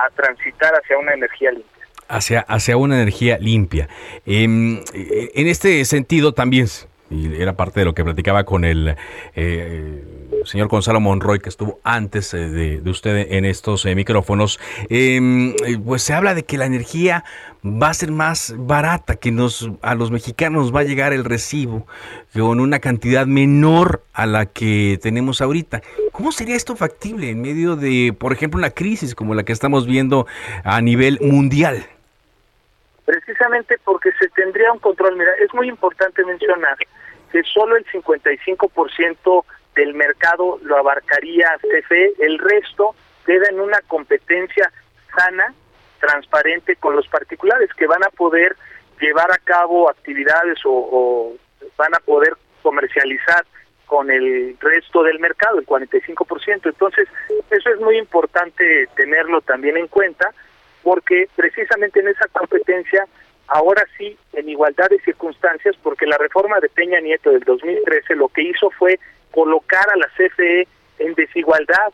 a transitar hacia una energía limpia. hacia, hacia una energía limpia. Em, en este sentido también, y era parte de lo que platicaba con el eh, señor Gonzalo Monroy, que estuvo antes eh, de, usted en estos eh, micrófonos, em, pues se habla de que la energía va a ser más barata, que nos, a los mexicanos va a llegar el recibo con una cantidad menor a la que tenemos ahorita. ¿Cómo sería esto factible en medio de, por ejemplo, una crisis como la que estamos viendo a nivel mundial? Precisamente porque se tendría un control. Mira, es muy importante mencionar que solo el 55% del mercado lo abarcaría CFE, el resto queda en una competencia sana, transparente con los particulares que van a poder llevar a cabo actividades o, van a poder comercializar con el resto del mercado, el 45%. Entonces, eso es muy importante tenerlo también en cuenta, porque precisamente en esa competencia ahora sí en igualdad de circunstancias, porque la reforma de Peña Nieto del 2013 lo que hizo fue colocar a la CFE en desigualdad.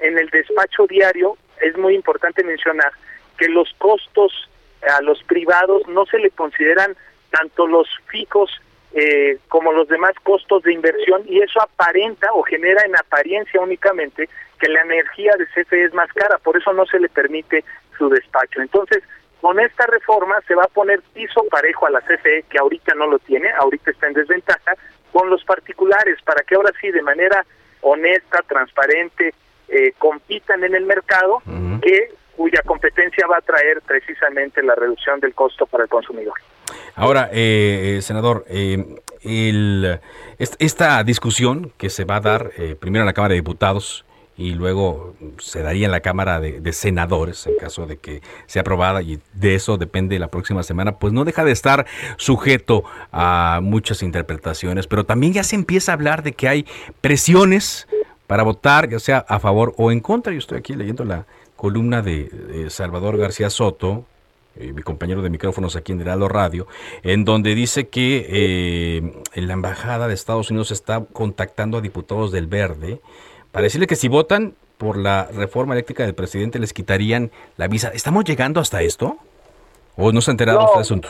En el despacho diario es muy importante mencionar que los costos a los privados no se le consideran tanto los fijos eh, como los demás costos de inversión y eso aparenta o genera en apariencia únicamente que la energía de CFE es más cara, por eso no se le permite su despacho. Entonces, con esta reforma se va a poner piso parejo a la CFE, que ahorita no lo tiene, ahorita está en desventaja, con los particulares, para que ahora sí, de manera honesta, transparente, eh, compitan en el mercado, que cuya competencia va a traer precisamente la reducción del costo para el consumidor. Ahora, eh, eh senador, eh, el, esta discusión que se va a dar primero en la Cámara de Diputados y luego se daría en la Cámara de, Senadores en caso de que sea aprobada y de eso depende la próxima semana, pues no deja de estar sujeto a muchas interpretaciones, pero también ya se empieza a hablar de que hay presiones para votar, ya sea a favor o en contra. Yo estoy aquí leyendo la columna de, Salvador García Soto, eh, mi compañero de micrófonos aquí en Heraldo Radio, en donde dice que eh, la Embajada de Estados Unidos está contactando a diputados del Verde para decirle que si votan por la reforma eléctrica del presidente les quitarían la visa. ¿Estamos llegando hasta esto? ¿O no se ha enterado de este asunto?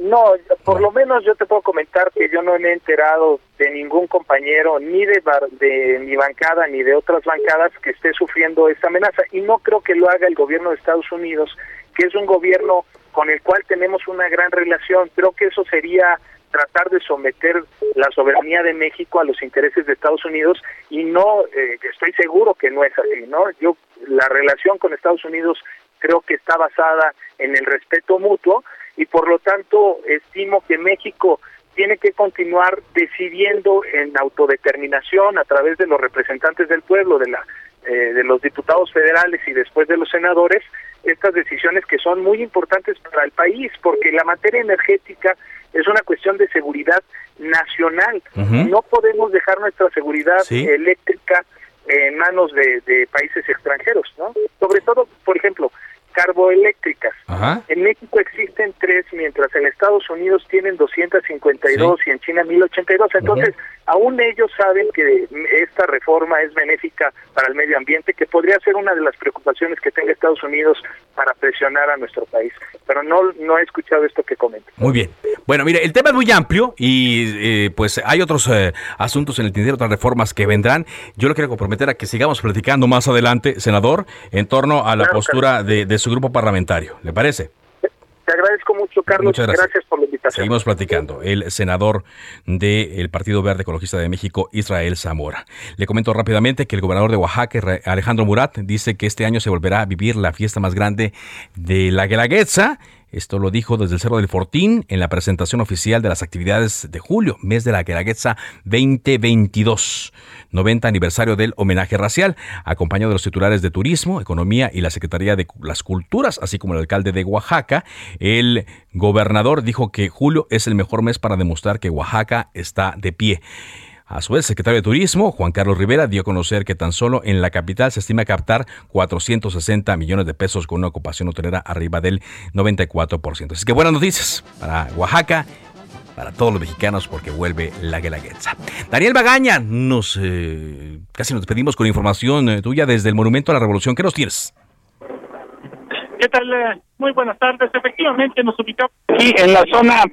No, por lo menos yo te puedo comentar que yo no me he enterado de ningún compañero, ni de, de mi bancada, ni de otras bancadas que esté sufriendo esta amenaza. Y no creo que lo haga el gobierno de Estados Unidos, que es un gobierno con el cual tenemos una gran relación. Creo que eso sería tratar de someter la soberanía de México a los intereses de Estados Unidos y no eh, estoy seguro que no es así, ¿no? Yo la relación con Estados Unidos creo que está basada en el respeto mutuo y por lo tanto estimo que México tiene que continuar decidiendo en autodeterminación a través de los representantes del pueblo, de la eh, de los diputados federales y después de los senadores estas decisiones que son muy importantes para el país porque la materia energética es una cuestión de seguridad nacional. No podemos dejar nuestra seguridad eléctrica en manos de, de, países extranjeros, ¿no? Sobre todo, por ejemplo, carboeléctricas. En México existen tres, mientras en Estados Unidos tienen 252 y en China 1082. Entonces, aún ellos saben que esta reforma es benéfica para el medio ambiente, que podría ser una de las preocupaciones que tenga Estados Unidos para presionar a nuestro país. Pero no, no he escuchado esto que comenta. Muy bien. Bueno, mire, el tema es muy amplio y eh, pues hay otros eh, asuntos en el tintero, otras reformas que vendrán. Yo lo quiero comprometer a que sigamos platicando más adelante, senador, en torno a la postura de, de su grupo parlamentario. ¿Le parece? Te agradezco mucho, Carlos. gracias. por la invitación. Seguimos platicando. El senador del Partido Verde Ecologista de México, Israel Zamora. Le comento rápidamente que el gobernador de Oaxaca, Alejandro Murat, dice que este año se volverá a vivir la fiesta más grande de la Guelaguetza esto lo dijo desde el Cerro del Fortín en la presentación oficial de las actividades de julio, mes de la Guelaguetza 2022, 90 aniversario del homenaje racial, acompañado de los titulares de Turismo, Economía y la Secretaría de las Culturas, así como el alcalde de Oaxaca. El gobernador dijo que julio es el mejor mes para demostrar que Oaxaca está de pie. A su vez, el secretario de Turismo, Juan Carlos Rivera, dio a conocer que tan solo en la capital se estima captar 460 millones de pesos con una ocupación hotelera arriba del 94%. Así que buenas noticias para Oaxaca para todos los mexicanos porque vuelve la Guelaguetza. Daniel Bagaña, nos eh, casi nos despedimos con información eh, tuya desde el Monumento a la Revolución. ¿Qué nos tienes? ¿Qué tal? Eh, muy buenas tardes. Efectivamente, nos ubicamos aquí en la zona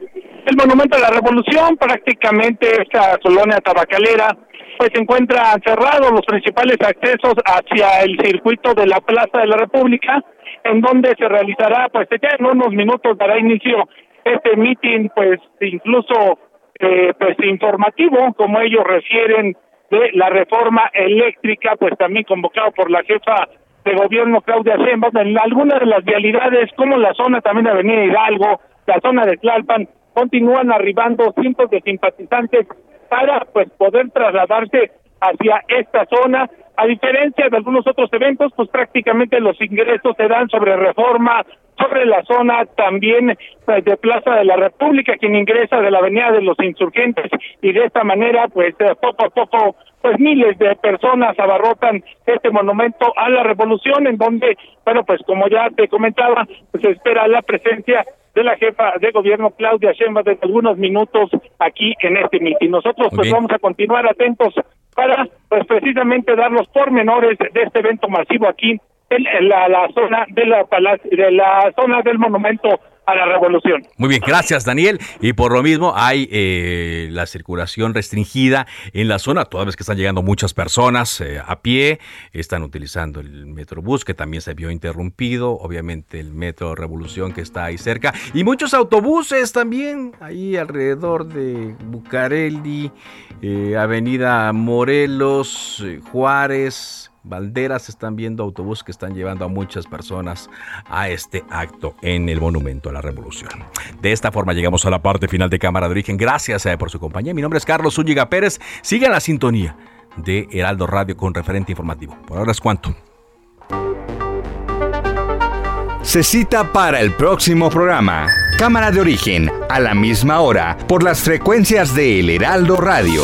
del Monumento a la Revolución, prácticamente esta colonia tabacalera, pues se encuentra cerrado los principales accesos hacia el circuito de la Plaza de la República, en donde se realizará, pues ya en unos minutos dará inicio este meeting, pues incluso eh, pues informativo, como ellos refieren, de la reforma eléctrica, pues también convocado por la jefa de gobierno Claudia Sheinbaum en algunas de las vialidades como la zona también de Avenida Hidalgo, la zona de Tlalpan, continúan arribando cientos de simpatizantes para pues poder trasladarse hacia esta zona. A diferencia de algunos otros eventos, pues prácticamente los ingresos se dan sobre reforma, sobre la zona también pues, de Plaza de la República, quien ingresa de la Avenida de los Insurgentes y de esta manera, pues eh, poco a poco pues miles de personas abarrotan este monumento a la revolución en donde, bueno, pues como ya te comentaba, pues espera la presencia de la jefa de gobierno Claudia Sheinbaum de algunos minutos aquí en este mitin. Nosotros pues vamos a continuar atentos para pues precisamente dar los pormenores de este evento masivo aquí en la, zona de la de la zona del monumento a la revolución. Muy bien, gracias Daniel. Y por lo mismo hay eh, la circulación restringida en la zona, toda vez que están llegando muchas personas eh, a pie, están utilizando el Metrobús que también se vio interrumpido, obviamente el Metro Revolución que está ahí cerca, y muchos autobuses también ahí alrededor de Bucareli, eh, Avenida Morelos, Juárez, Valderas están viendo autobús que están llevando a muchas personas a este acto en el Monumento a la Revolución. De esta forma llegamos a la parte final de Cámara de Origen. Gracias eh, por su compañía. Mi nombre es Carlos Zúñiga Pérez. Sigan la sintonía de Heraldo Radio con referente informativo. Por ahora es cuanto. Se cita para el próximo programa. Cámara de Origen, a la misma hora, por las frecuencias de El Heraldo Radio.